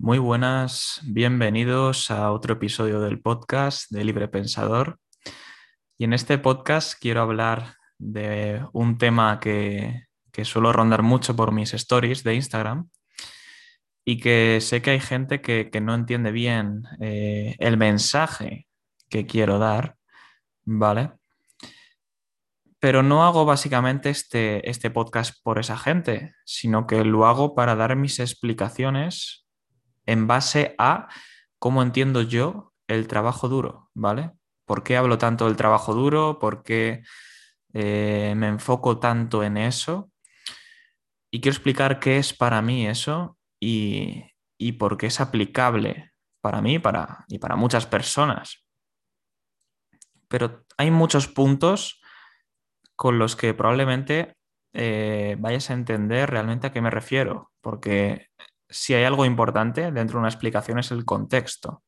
Muy buenas, bienvenidos a otro episodio del podcast de Libre Pensador. Y en este podcast quiero hablar de un tema que, suelo rondar mucho por mis stories de Instagram y que sé que hay gente que, no entiende bien eh, el mensaje que quiero dar, ¿vale? Pero no hago básicamente este, este podcast por esa gente, sino que lo hago para dar mis explicaciones en base a cómo entiendo yo el trabajo duro, ¿vale? ¿Por qué hablo tanto del trabajo duro? ¿Por qué eh, me enfoco tanto en eso? Y quiero explicar qué es para mí eso y, por qué es aplicable para mí para, y para muchas personas. Pero hay muchos puntos con los que probablemente eh, vayas a entender realmente a qué me refiero, porque si hay algo importante dentro de una explicación es el contexto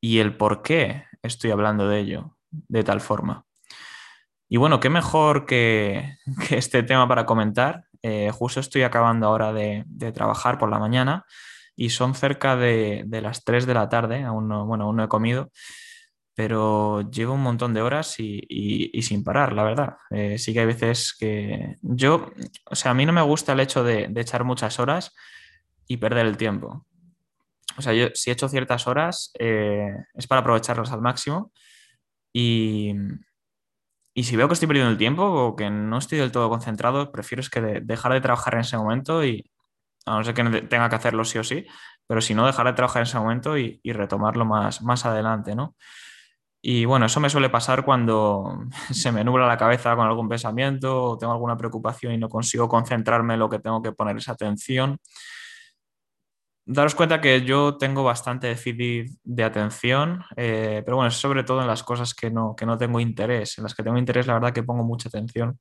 y el por qué estoy hablando de ello de tal forma. Y bueno, qué mejor que, este tema para comentar. Eh, justo estoy acabando ahora de, trabajar por la mañana y son cerca de, las 3 de la tarde, aún no, bueno, aún no he comido, pero llevo un montón de horas y, sin parar, la verdad. Eh, sí que hay veces que yo, o sea, a mí no me gusta el hecho de echar muchas horas, y perder el tiempo. O sea, yo si he hecho ciertas horas eh, es para aprovecharlas al máximo y, y, si veo que estoy perdiendo el tiempo o que no estoy del todo concentrado, prefiero es que dejar de trabajar en ese momento y a no ser que tenga que hacerlo sí o sí, pero si no, dejar de trabajar en ese momento y, y retomarlo más, más adelante, ¿no? Y bueno, eso me suele pasar cuando se me nubla la cabeza con algún pensamiento o tengo alguna preocupación y no consigo concentrarme en lo que tengo que poner esa atención daros cuenta que yo tengo bastante déficit de atención, eh, pero bueno, sobre todo en las cosas que no, que no tengo interés. En las que tengo interés, la verdad que pongo mucha atención.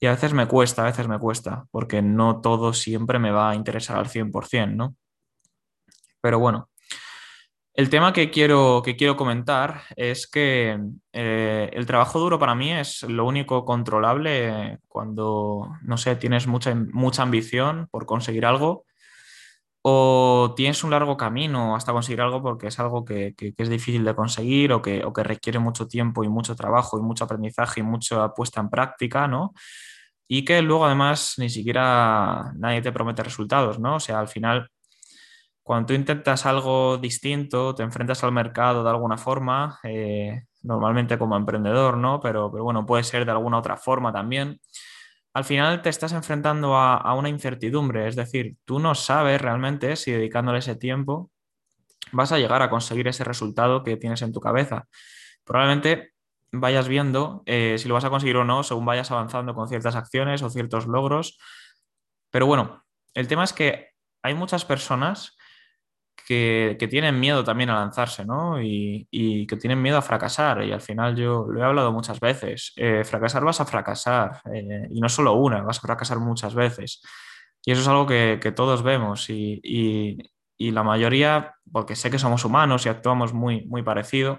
Y a veces me cuesta, a veces me cuesta, porque no todo siempre me va a interesar al 100%, ¿no? Pero bueno, el tema que quiero, que quiero comentar es que eh, el trabajo duro para mí es lo único controlable cuando, no sé, tienes mucha, mucha ambición por conseguir algo o tienes un largo camino hasta conseguir algo porque es algo que, es difícil de conseguir o que, requiere mucho tiempo y mucho trabajo y mucho aprendizaje y mucha puesta en práctica, ¿no? Y que luego además ni siquiera nadie te promete resultados, ¿no? O sea, al final, cuando tú intentas algo distinto, te enfrentas al mercado de alguna forma, eh, normalmente como emprendedor, ¿no? Pero, pero bueno, puede ser de alguna otra forma también al final te estás enfrentando a, una incertidumbre, es decir, tú no sabes realmente si dedicándole ese tiempo vas a llegar a conseguir ese resultado que tienes en tu cabeza. Probablemente vayas viendo eh, si lo vas a conseguir o no según vayas avanzando con ciertas acciones o ciertos logros. Pero bueno, el tema es que hay muchas personas que, tienen miedo también a lanzarse, ¿no? Y, que tienen miedo a fracasar. Y al final yo lo he hablado muchas veces. Eh, fracasar vas a fracasar. Eh, y no solo una, vas a fracasar muchas veces. Y eso es algo que, todos vemos. Y, la mayoría, porque sé que somos humanos y actuamos muy, muy parecido,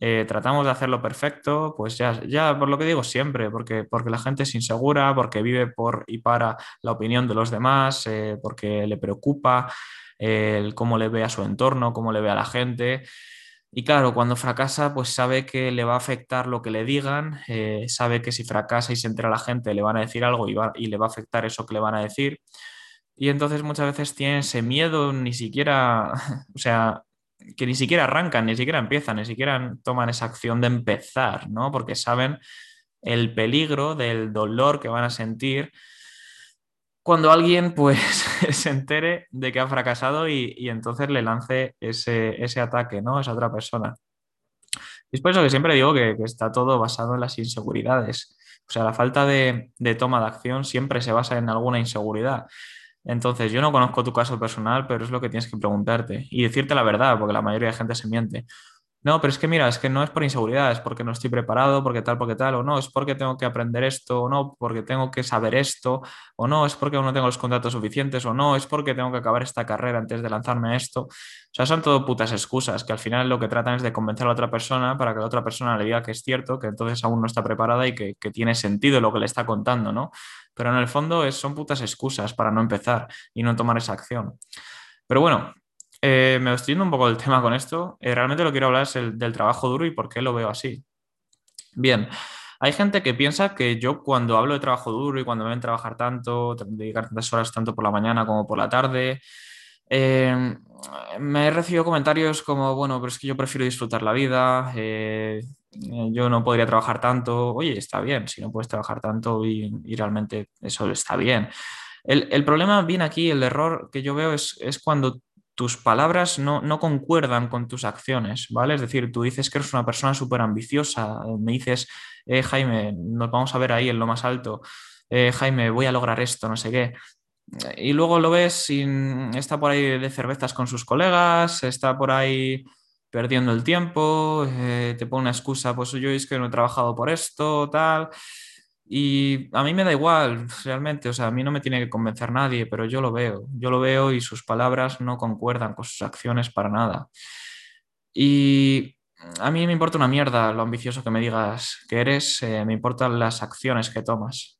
eh, tratamos de hacerlo perfecto, pues ya, ya por lo que digo siempre, porque, porque la gente es insegura, porque vive por y para la opinión de los demás, porque le preocupa el cómo le ve a su entorno, cómo le ve a la gente. Y claro, cuando fracasa, pues sabe que le va a afectar lo que le digan, eh, sabe que si fracasa y se entera la gente le van a decir algo y, y le va a afectar eso que le van a decir. Y entonces muchas veces tiene ese miedo, ni siquiera, o sea, que ni siquiera arrancan, ni siquiera empiezan, ni siquiera toman esa acción de empezar, ¿no? Porque saben el peligro del dolor que van a sentir cuando alguien pues se entere de que ha fracasado y, entonces le lance ese, ataque, ¿no? A esa otra persona. Y es por eso que siempre digo que, está todo basado en las inseguridades. O sea, la falta de, de, toma de acción siempre se basa en alguna inseguridad. Entonces, yo no conozco tu caso personal, pero es lo que tienes que preguntarte y decirte la verdad, porque la mayoría de gente se miente. No, pero es que mira, es que no es por inseguridad, es porque no estoy preparado, porque tal, porque tal, o no, es porque tengo que aprender esto, o no, porque tengo que saber esto, o no, es porque aún no tengo los contratos suficientes, o no, es porque tengo que acabar esta carrera antes de lanzarme a esto. O sea, son todo putas excusas, que al final lo que tratan es de convencer a la otra persona para que la otra persona le diga que es cierto, que entonces aún no está preparada y que, tiene sentido lo que le está contando, ¿no? Pero en el fondo es, son putas excusas para no empezar y no tomar esa acción. Pero bueno, eh, me estoy yendo un poco del tema con esto. Eh, realmente lo quiero hablar es el, del trabajo duro y por qué lo veo así. Bien, hay gente que piensa que yo cuando hablo de trabajo duro y cuando me ven trabajar tanto, dedicar tantas horas tanto por la mañana como por la tarde, eh, me he recibido comentarios como, bueno, pero es que yo prefiero disfrutar la vida, yo no podría trabajar tanto. Oye, está bien, si no puedes trabajar tanto y, realmente eso está bien. El, el, problema viene aquí, el error que yo veo es, es cuando tus palabras no, no, concuerdan con tus acciones, ¿vale? Es decir, tú dices que eres una persona súper ambiciosa, me dices, eh, Jaime, nos vamos a ver ahí en lo más alto, eh, Jaime, voy a lograr esto, no sé qué. Y luego lo ves, está por ahí de cervezas con sus colegas, está por ahí perdiendo el tiempo, eh, te pone una excusa, pues yo es que no he trabajado por esto, tal. Y a mí me da igual, realmente, o sea, a mí no me tiene que convencer nadie, pero yo lo veo, yo lo veo y sus palabras no concuerdan con sus acciones para nada. Y a mí me importa una mierda lo ambicioso que me digas que eres, eh, me importan las acciones que tomas.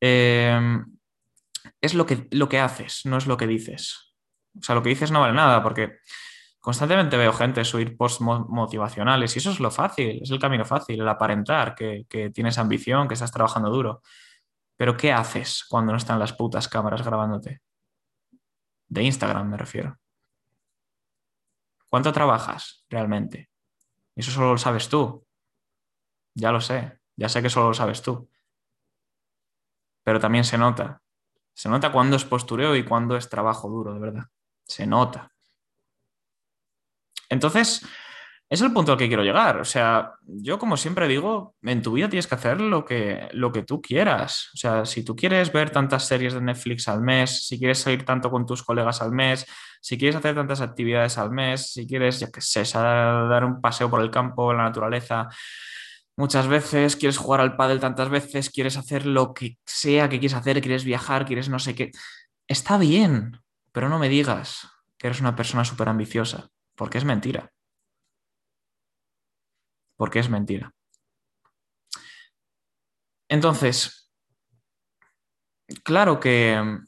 Em, es lo que, lo que haces, no es lo que dices. O sea, lo que dices no vale nada porque Constantemente veo gente subir posts motivacionales y eso es lo fácil, es el camino fácil, el aparentar que, tienes ambición, que estás trabajando duro. Pero ¿qué haces cuando no están las putas cámaras grabándote? De Instagram me refiero. ¿Cuánto trabajas realmente? Eso solo lo sabes tú. Ya lo sé, ya sé que solo lo sabes tú. Pero también se nota. Se nota cuando es postureo y cuando es trabajo duro, de verdad. Se nota. Entonces, es el punto al que quiero llegar. O sea, yo como siempre digo, en tu vida tienes que hacer lo que, lo que tú quieras. O sea, si tú quieres ver tantas series de Netflix al mes, si quieres salir tanto con tus colegas al mes, si quieres hacer tantas actividades al mes, si quieres, ya que sé, dar un paseo por el campo, la naturaleza, muchas veces, quieres jugar al pádel tantas veces, quieres hacer lo que sea que quieres hacer, quieres viajar, quieres no sé qué. Está bien, pero no me digas que eres una persona súper ambiciosa porque es mentira. Porque es mentira. Entonces, claro que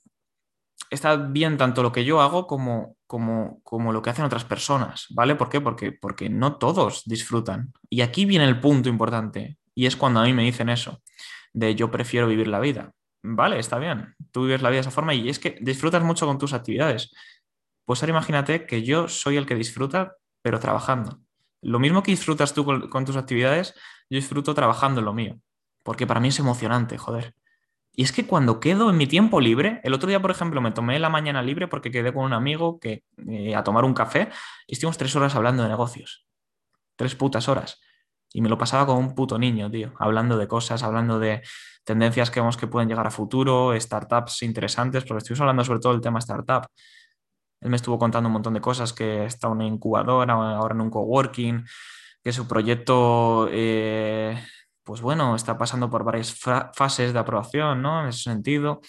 está bien tanto lo que yo hago como, como, como, lo que hacen otras personas, ¿vale? ¿Por qué? Porque, porque no todos disfrutan. Y aquí viene el punto importante, y es cuando a mí me dicen eso, de yo prefiero vivir la vida. Vale, está bien, tú vives la vida de esa forma y es que disfrutas mucho con tus actividades, pues ahora imagínate que yo soy el que disfruta, pero trabajando. Lo mismo que disfrutas tú con, tus actividades, yo disfruto trabajando en lo mío, porque para mí es emocionante, joder. Y es que cuando quedo en mi tiempo libre, el otro día, por ejemplo, me tomé la mañana libre porque quedé con un amigo que, eh, a tomar un café y estuvimos tres horas hablando de negocios. Tres putas horas. Y me lo pasaba como un puto niño, tío, hablando de cosas, hablando de tendencias que vemos que pueden llegar a futuro, startups interesantes, porque estuvimos hablando sobre todo del tema startup. Él me estuvo contando un montón de cosas, que está en una incubadora, ahora en un coworking, que su proyecto, eh, pues bueno, está pasando por varias fases de aprobación, ¿no? En ese sentido.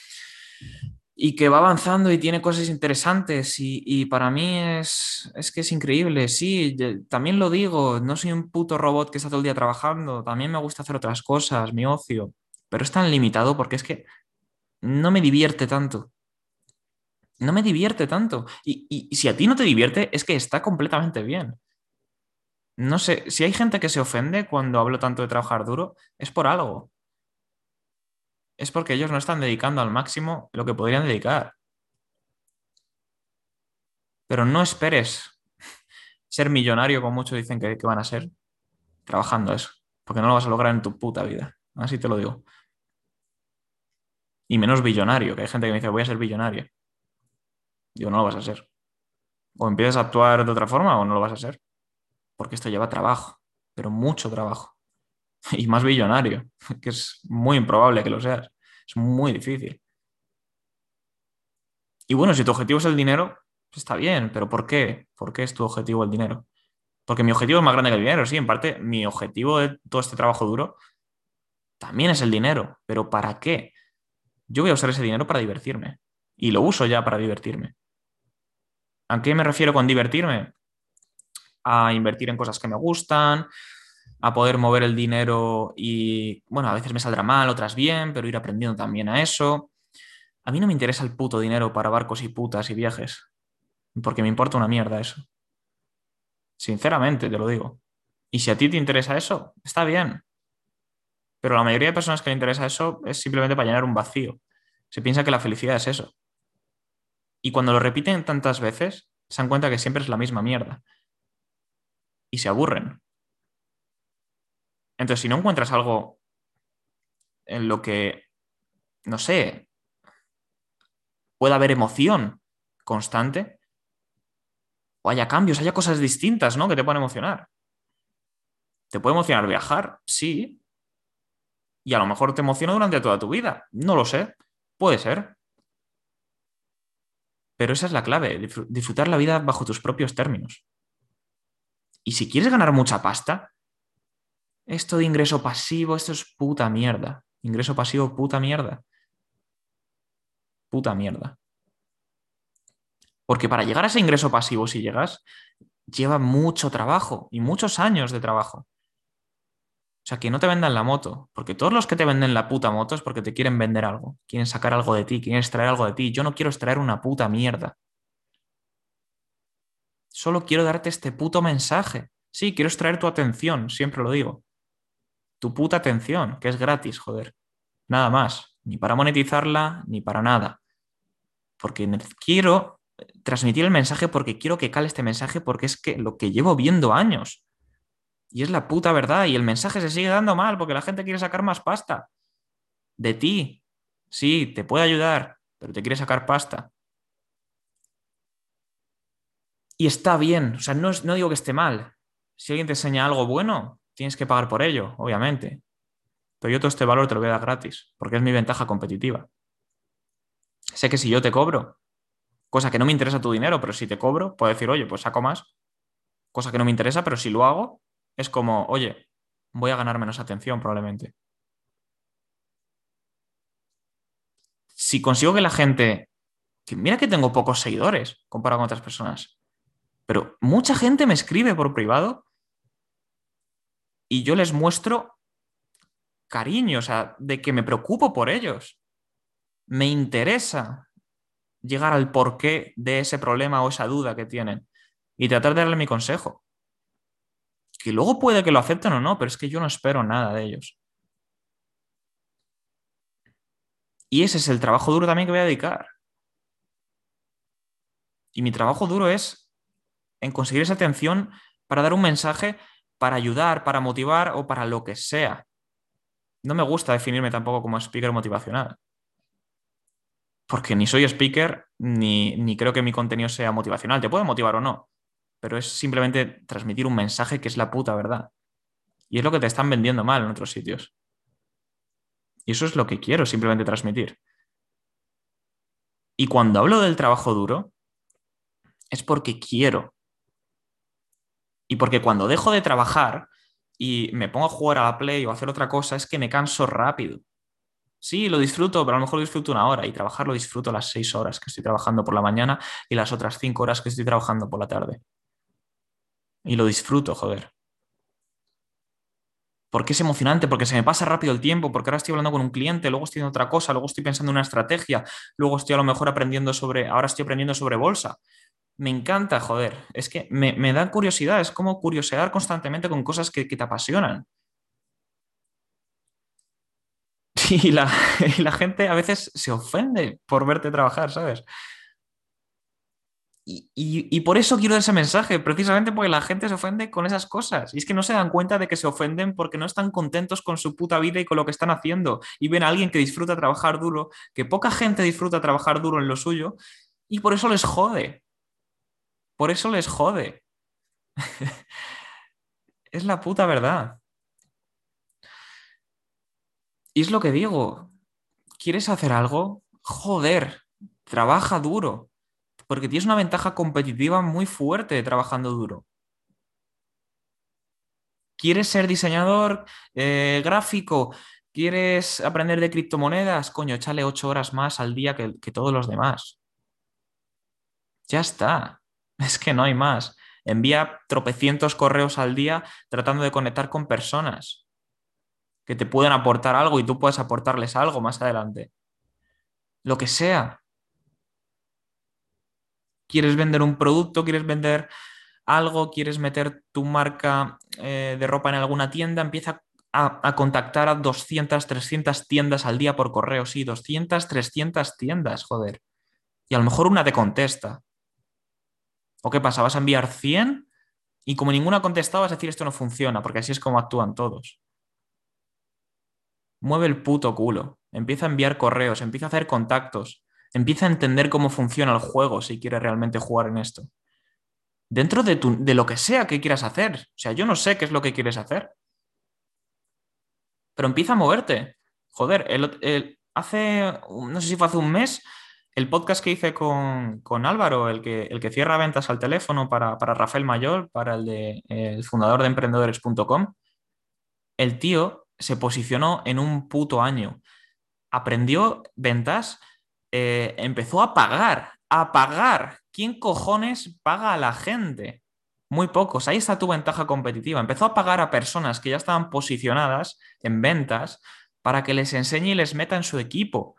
Y que va avanzando y tiene cosas interesantes y, para mí es, es, que es increíble, sí, también lo digo, no soy un puto robot que está todo el día trabajando, también me gusta hacer otras cosas, mi ocio, pero es tan limitado porque es que no me divierte tanto no me divierte tanto. Y, si a ti no te divierte, es que está completamente bien. No sé, si hay gente que se ofende cuando hablo tanto de trabajar duro, es por algo. Es porque ellos no están dedicando al máximo lo que podrían dedicar. Pero no esperes ser millonario, como muchos dicen que, que van a ser, trabajando eso. Porque no lo vas a lograr en tu puta vida. Así te lo digo. Y menos billonario, que hay gente que me dice, voy a ser billonario. Digo, no lo vas a ser. O empiezas a actuar de otra forma o no lo vas a ser. Porque esto lleva trabajo, pero mucho trabajo. Y más billonario, que es muy improbable que lo seas. Es muy difícil. Y bueno, si tu objetivo es el dinero, pues está bien, pero ¿por qué? ¿Por qué es tu objetivo el dinero? Porque mi objetivo es más grande que el dinero, sí, en parte mi objetivo de todo este trabajo duro también es el dinero, pero ¿para qué? Yo voy a usar ese dinero para divertirme y lo uso ya para divertirme. ¿A qué me refiero con divertirme? A invertir en cosas que me gustan, a poder mover el dinero y, bueno, a veces me saldrá mal, otras bien, pero ir aprendiendo también a eso. A mí no me interesa el puto dinero para barcos y putas y viajes. porque me importa una mierda eso. Sinceramente, te lo digo. Y si a ti te interesa eso, está bien. Pero la mayoría de personas que le interesa eso es simplemente para llenar un vacío. Se piensa que la felicidad es eso. Y cuando lo repiten tantas veces, se dan cuenta que siempre es la misma mierda. Y se aburren. Entonces, si no encuentras algo en lo que, no sé, pueda haber emoción constante, o haya cambios, haya cosas distintas, ¿no? Que te puedan emocionar. ¿Te puede emocionar viajar? Sí. Y a lo mejor te emociona durante toda tu vida. No lo sé. Puede ser. Pero esa es la clave, disfrutar la vida bajo tus propios términos. Y si quieres ganar mucha pasta, esto de ingreso pasivo, esto es puta mierda. Ingreso pasivo, puta mierda. Puta mierda. Porque para llegar a ese ingreso pasivo, si llegas, lleva mucho trabajo y muchos años de trabajo. O sea, que no te vendan la moto, porque todos los que te venden la puta moto es porque te quieren vender algo, quieren sacar algo de ti, quieren extraer algo de ti. Yo no quiero extraer una puta mierda. Solo quiero darte este puto mensaje. Sí, quiero extraer tu atención, siempre lo digo. Tu puta atención, que es gratis, joder. Nada más, ni para monetizarla, ni para nada. Porque quiero transmitir el mensaje porque quiero que cale este mensaje porque es que lo que llevo viendo años. Y es la puta verdad. Y el mensaje se sigue dando mal porque la gente quiere sacar más pasta. De ti. Sí, te puede ayudar, pero te quiere sacar pasta. Y está bien. O sea, no, no digo que esté mal. Si alguien te enseña algo bueno, tienes que pagar por ello, obviamente. Pero yo todo este valor te lo voy a dar gratis, porque es mi ventaja competitiva. Sé que si yo te cobro, cosa que no me interesa tu dinero, pero si te cobro, puedo decir, oye, pues saco más. Cosa que no me interesa, pero si lo hago, es como, oye, voy a ganar menos atención probablemente. Si consigo que la gente, que mira que tengo pocos seguidores comparado con otras personas, pero mucha gente me escribe por privado y yo les muestro cariño, o sea, de que me preocupo por ellos. Me interesa llegar al porqué de ese problema o esa duda que tienen y tratar de darle mi consejo que luego puede que lo acepten o no, pero es que yo no espero nada de ellos. Y ese es el trabajo duro también que voy a dedicar. Y mi trabajo duro es en conseguir esa atención para dar un mensaje, para ayudar, para motivar o para lo que sea. No me gusta definirme tampoco como speaker motivacional. Porque ni soy speaker, ni, ni creo que mi contenido sea motivacional. Te puede motivar o no pero es simplemente transmitir un mensaje que es la puta verdad. Y es lo que te están vendiendo mal en otros sitios. Y eso es lo que quiero simplemente transmitir. Y cuando hablo del trabajo duro, es porque quiero. Y porque cuando dejo de trabajar y me pongo a jugar a la play o a hacer otra cosa, es que me canso rápido. Sí, lo disfruto, pero a lo mejor lo disfruto una hora y trabajar lo disfruto las seis horas que estoy trabajando por la mañana y las otras cinco horas que estoy trabajando por la tarde. Y lo disfruto, joder. Porque es emocionante, porque se me pasa rápido el tiempo, porque ahora estoy hablando con un cliente, luego estoy haciendo otra cosa, luego estoy pensando en una estrategia, luego estoy a lo mejor aprendiendo sobre, ahora estoy aprendiendo sobre bolsa. Me encanta, joder. Es que me, da curiosidad, es como curiosear constantemente con cosas que, te apasionan. Y la, y la gente a veces se ofende por verte trabajar, ¿sabes? Y, por eso quiero dar ese mensaje, precisamente porque la gente se ofende con esas cosas. Y es que no se dan cuenta de que se ofenden porque no están contentos con su puta vida y con lo que están haciendo. Y ven a alguien que disfruta trabajar duro, que poca gente disfruta trabajar duro en lo suyo, y por eso les jode. Por eso les jode. es la puta verdad. Y es lo que digo. ¿Quieres hacer algo? Joder, trabaja duro porque tienes una ventaja competitiva muy fuerte trabajando duro. ¿Quieres ser diseñador eh, gráfico? ¿Quieres aprender de criptomonedas? Coño, échale ocho horas más al día que, que todos los demás. Ya está. Es que no hay más. Envía tropecientos correos al día tratando de conectar con personas que te pueden aportar algo y tú puedes aportarles algo más adelante. Lo que sea. Quieres vender un producto, quieres vender algo, quieres meter tu marca eh, de ropa en alguna tienda, empieza a, a, contactar a 200, 300 tiendas al día por correo. Sí, 200, 300 tiendas, joder. Y a lo mejor una te contesta. ¿O qué pasa? ¿Vas a enviar 100? Y como ninguna contestaba, vas a decir esto no funciona, porque así es como actúan todos. Mueve el puto culo. Empieza a enviar correos, empieza a hacer contactos, empieza a entender cómo funciona el juego si quieres realmente jugar en esto. Dentro de, tu, de lo que sea que quieras hacer. O sea, yo no sé qué es lo que quieres hacer. Pero empieza a moverte. Joder, el, hace, no sé si fue hace un mes, el podcast que hice con, con Álvaro, el que, el que, cierra ventas al teléfono para, para Rafael Mayor, para el, de, el fundador de emprendedores.com, el tío se posicionó en un puto año. Aprendió ventas, eh, empezó a pagar, a pagar. ¿Quién cojones paga a la gente? Muy pocos. Ahí está tu ventaja competitiva. Empezó a pagar a personas que ya estaban posicionadas en ventas para que les enseñe y les meta en su equipo.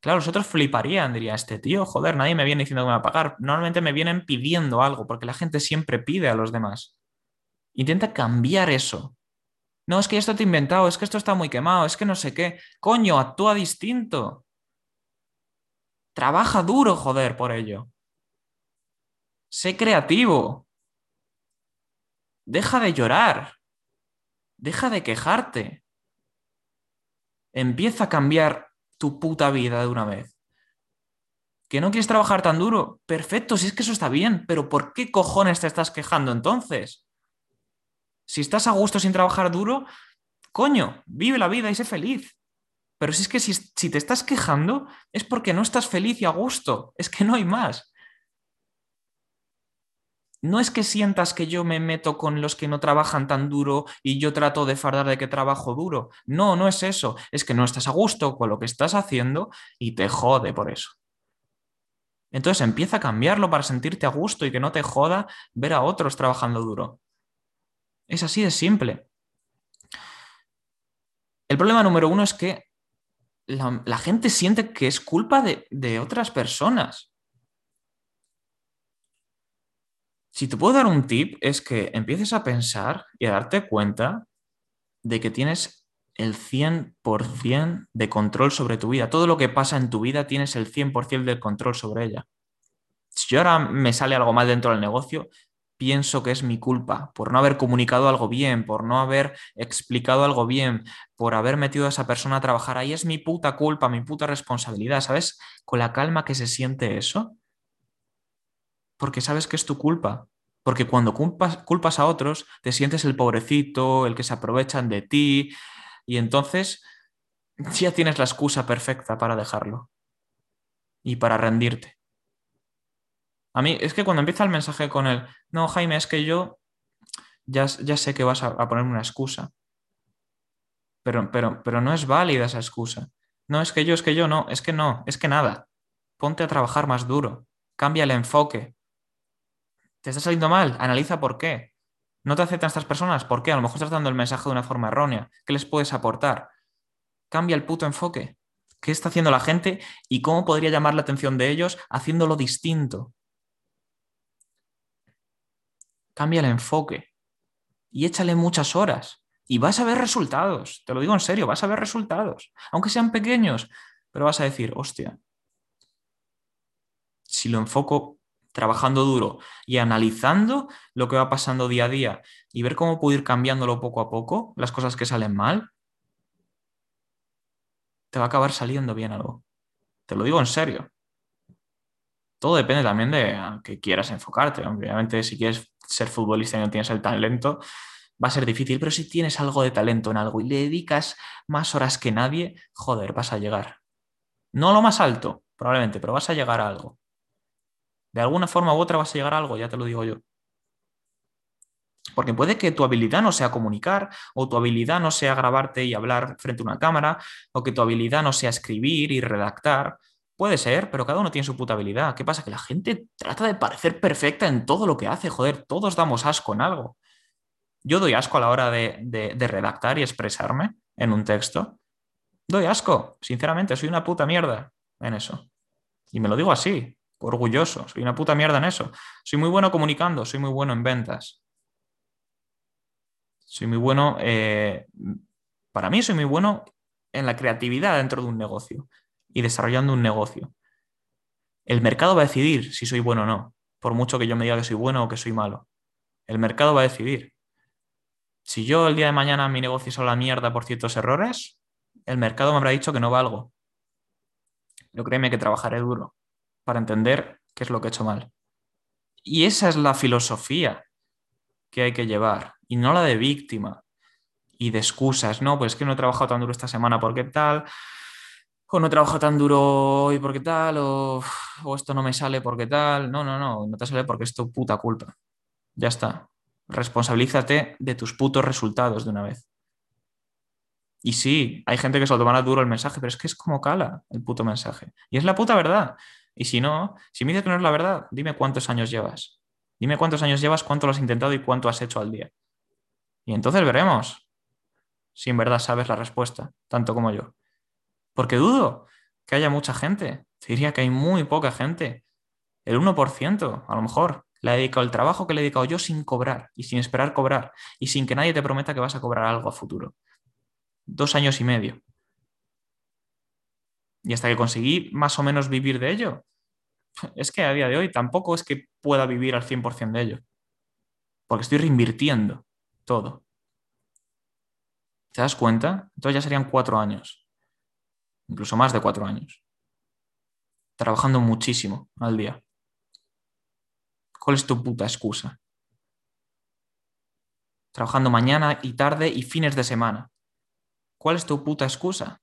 Claro, los otros fliparían, diría este tío, joder, nadie me viene diciendo que me va a pagar. Normalmente me vienen pidiendo algo, porque la gente siempre pide a los demás. Intenta cambiar eso. No, es que esto te he inventado, es que esto está muy quemado, es que no sé qué. Coño, actúa distinto. Trabaja duro, joder, por ello. Sé creativo. Deja de llorar. Deja de quejarte. Empieza a cambiar tu puta vida de una vez. ¿Que no quieres trabajar tan duro? Perfecto, si es que eso está bien, pero ¿por qué cojones te estás quejando entonces? Si estás a gusto sin trabajar duro, coño, vive la vida y sé feliz. Pero si es que si, te estás quejando es porque no estás feliz y a gusto, es que no hay más. No es que sientas que yo me meto con los que no trabajan tan duro y yo trato de fardar de que trabajo duro. No, no es eso. Es que no estás a gusto con lo que estás haciendo y te jode por eso. Entonces empieza a cambiarlo para sentirte a gusto y que no te joda ver a otros trabajando duro. Es así de simple. El problema número uno es que la, gente siente que es culpa de, de otras personas. Si te puedo dar un tip es que empieces a pensar y a darte cuenta de que tienes el 100% de control sobre tu vida. Todo lo que pasa en tu vida tienes el 100% del control sobre ella. Si yo ahora me sale algo mal dentro del negocio, pienso que es mi culpa por no haber comunicado algo bien, por no haber explicado algo bien, por haber metido a esa persona a trabajar ahí. Es mi puta culpa, mi puta responsabilidad. ¿Sabes? Con la calma que se siente eso, porque sabes que es tu culpa. Porque cuando culpas, culpas, a otros, te sientes el pobrecito, el que se aprovechan de ti, y entonces ya tienes la excusa perfecta para dejarlo y para rendirte. A mí es que cuando empieza el mensaje con el, no, Jaime, es que yo ya, ya sé que vas a, a poner una excusa, pero, pero, pero no es válida esa excusa. No, es que yo, es que yo, no, es que no, es que nada. Ponte a trabajar más duro, cambia el enfoque, ¿Te está saliendo mal? Analiza por qué. ¿No te aceptan estas personas? ¿Por qué? A lo mejor estás dando el mensaje de una forma errónea. ¿Qué les puedes aportar? Cambia el puto enfoque. ¿Qué está haciendo la gente y cómo podría llamar la atención de ellos haciéndolo distinto? Cambia el enfoque y échale muchas horas y vas a ver resultados. Te lo digo en serio, vas a ver resultados. Aunque sean pequeños, pero vas a decir, hostia, si lo enfoco trabajando duro y analizando lo que va pasando día a día y ver cómo puedo ir cambiándolo poco a poco, las cosas que salen mal, te va a acabar saliendo bien algo. Te lo digo en serio. Todo depende también de a qué quieras enfocarte. Obviamente, si quieres ser futbolista y no tienes el talento, va a ser difícil, pero si tienes algo de talento en algo y le dedicas más horas que nadie, joder, vas a llegar. No lo más alto, probablemente, pero vas a llegar a algo. De alguna forma u otra vas a llegar a algo, ya te lo digo yo. Porque puede que tu habilidad no sea comunicar, o tu habilidad no sea grabarte y hablar frente a una cámara, o que tu habilidad no sea escribir y redactar. Puede ser, pero cada uno tiene su puta habilidad. ¿Qué pasa? Que la gente trata de parecer perfecta en todo lo que hace. Joder, todos damos asco en algo. Yo doy asco a la hora de, redactar y expresarme en un texto. Doy asco, sinceramente, soy una puta mierda en eso. Y me lo digo así, orgulloso, soy una puta mierda en eso. Soy muy bueno comunicando, soy muy bueno en ventas. Soy muy bueno, eh, para mí soy muy bueno en la creatividad dentro de un negocio y desarrollando un negocio. El mercado va a decidir si soy bueno o no, por mucho que yo me diga que soy bueno o que soy malo. El mercado va a decidir. Si yo el día de mañana mi negocio es a la mierda por ciertos errores, el mercado me habrá dicho que no valgo. Pero créeme que trabajaré duro para entender qué es lo que he hecho mal. Y esa es la filosofía que hay que llevar, y no la de víctima y de excusas. No, pues es que no he trabajado tan duro esta semana porque tal, o no he trabajado tan duro hoy porque tal, o, o esto no me sale porque tal. No, no, no, no te sale porque es tu puta culpa. Ya está. Responsabilízate de tus putos resultados de una vez. Y sí, hay gente que se lo tomará duro el mensaje, pero es que es como cala el puto mensaje. Y es la puta verdad. Y si no, si me dices que no es la verdad, dime cuántos años llevas. Dime cuántos años llevas, cuánto lo has intentado y cuánto has hecho al día. Y entonces veremos si en verdad sabes la respuesta, tanto como yo. Porque dudo que haya mucha gente. Te diría que hay muy poca gente. El 1%, a lo mejor, le ha dedicado el trabajo que le he dedicado yo sin cobrar y sin esperar cobrar y sin que nadie te prometa que vas a cobrar algo a futuro. Dos años y medio. Y hasta que conseguí más o menos vivir de ello, es que a día de hoy tampoco es que pueda vivir al 100% de ello. Porque estoy reinvirtiendo todo. ¿Te das cuenta? Entonces ya serían cuatro años. Incluso más de cuatro años. Trabajando muchísimo al día. ¿Cuál es tu puta excusa? Trabajando mañana y tarde y fines de semana. ¿Cuál es tu puta excusa?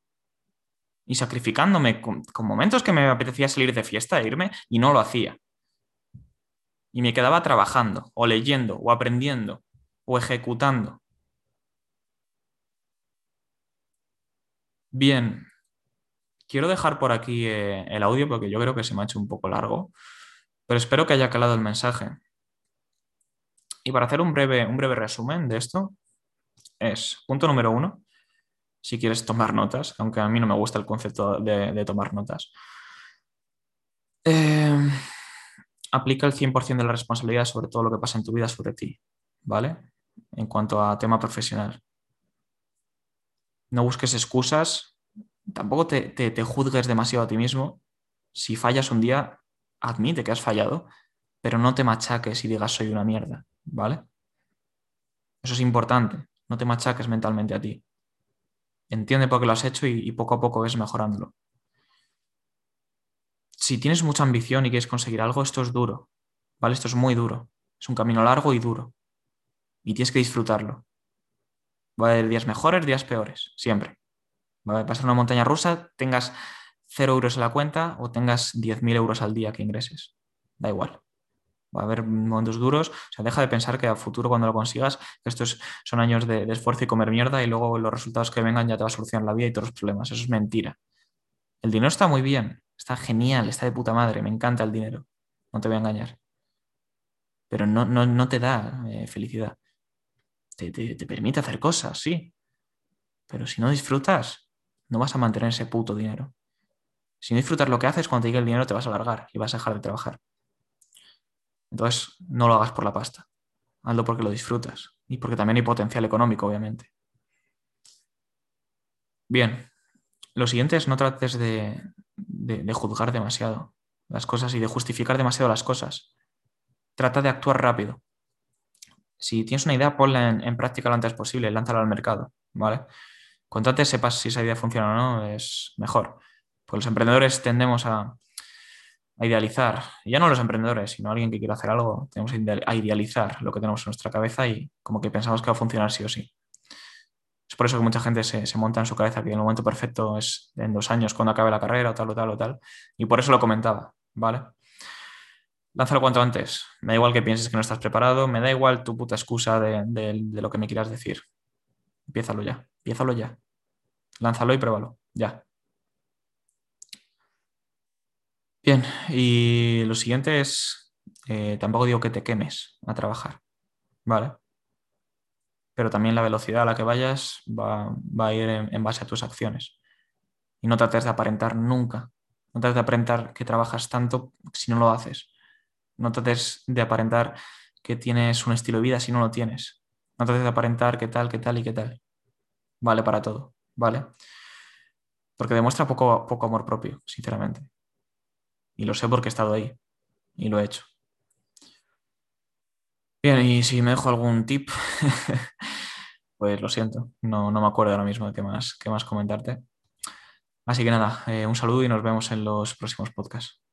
Y sacrificándome con, momentos que me apetecía salir de fiesta e irme y no lo hacía. Y me quedaba trabajando, o leyendo, o aprendiendo, o ejecutando. Bien, quiero dejar por aquí eh, el audio porque yo creo que se me ha hecho un poco largo, pero espero que haya calado el mensaje. Y para hacer un breve, un breve resumen de esto, es punto número uno, si quieres tomar notas, aunque a mí no me gusta el concepto de, tomar notas. Eh, aplica el 100% de la responsabilidad sobre todo lo que pasa en tu vida sobre ti, ¿vale? En cuanto a tema profesional no busques excusas, tampoco te, juzgues demasiado a ti mismo. Si fallas un día, admite que has fallado, pero no te machaques y digas soy una mierda, ¿vale? Eso es importante, no te machaques mentalmente a ti. Entiende por qué lo has hecho y, y poco a poco ves mejorándolo. Si tienes mucha ambición y quieres conseguir algo, esto es duro, ¿vale? Esto es muy duro. Es un camino largo y duro. Y tienes que disfrutarlo. Va a haber días mejores, días peores, siempre. Va a pasar una montaña rusa, tengas 0 euros en la cuenta o tengas 10.000 euros al día que ingreses. Da igual. Va a haber momentos duros. O sea, deja de pensar que a futuro, cuando lo consigas, estos son años de, esfuerzo y comer mierda y luego los resultados que vengan ya te va a solucionar la vida y todos los problemas. Eso es mentira. El dinero está muy bien, está genial, está de puta madre, me encanta el dinero. No te voy a engañar. Pero no, no, te da eh, felicidad te, permite hacer cosas, sí. Pero si no disfrutas, no vas a mantener ese puto dinero. Si no disfrutas lo que haces, cuando te llegue el dinero te vas a alargar y vas a dejar de trabajar. Entonces, no lo hagas por la pasta. Hazlo porque lo disfrutas y porque también hay potencial económico, obviamente. Bien, lo siguiente es no trates de, juzgar demasiado las cosas y de justificar demasiado las cosas. Trata de actuar rápido si tienes una idea, ponla en, práctica lo antes posible, lánzala al mercado, ¿vale? Cuanto antes sepas si esa idea funciona o no, es mejor. Pues los emprendedores tendemos a, idealizar, y ya no los emprendedores, sino alguien que quiera hacer algo, tenemos a idealizar lo que tenemos en nuestra cabeza y como que pensamos que va a funcionar sí o sí. Es por eso que mucha gente se, se, monta en su cabeza que el momento perfecto es en dos años, cuando acabe la carrera o tal o tal o tal. Y por eso lo comentaba, ¿vale? lánzalo cuanto antes. Me da igual que pienses que no estás preparado, me da igual tu puta excusa de, lo que me quieras decir. Empiézalo ya, empiézalo ya. Lánzalo y pruébalo, ya. Bien, y lo siguiente es, eh, tampoco digo que te quemes a trabajar, ¿vale? Pero también la velocidad a la que vayas va, a ir en, base a tus acciones. Y no trates de aparentar nunca No trates de aparentar que trabajas tanto si no lo haces. No trates de aparentar que tienes un estilo de vida si no lo tienes. No trates de aparentar que tal, que tal y que tal. Vale para todo, ¿vale? Porque demuestra poco, poco amor propio, sinceramente. Y lo sé porque he estado ahí y lo he hecho. Bien, y si me dejo algún tip, pues lo siento, no, no me acuerdo ahora mismo de qué más, qué más comentarte. Así que nada, eh, un saludo y nos vemos en los próximos podcasts.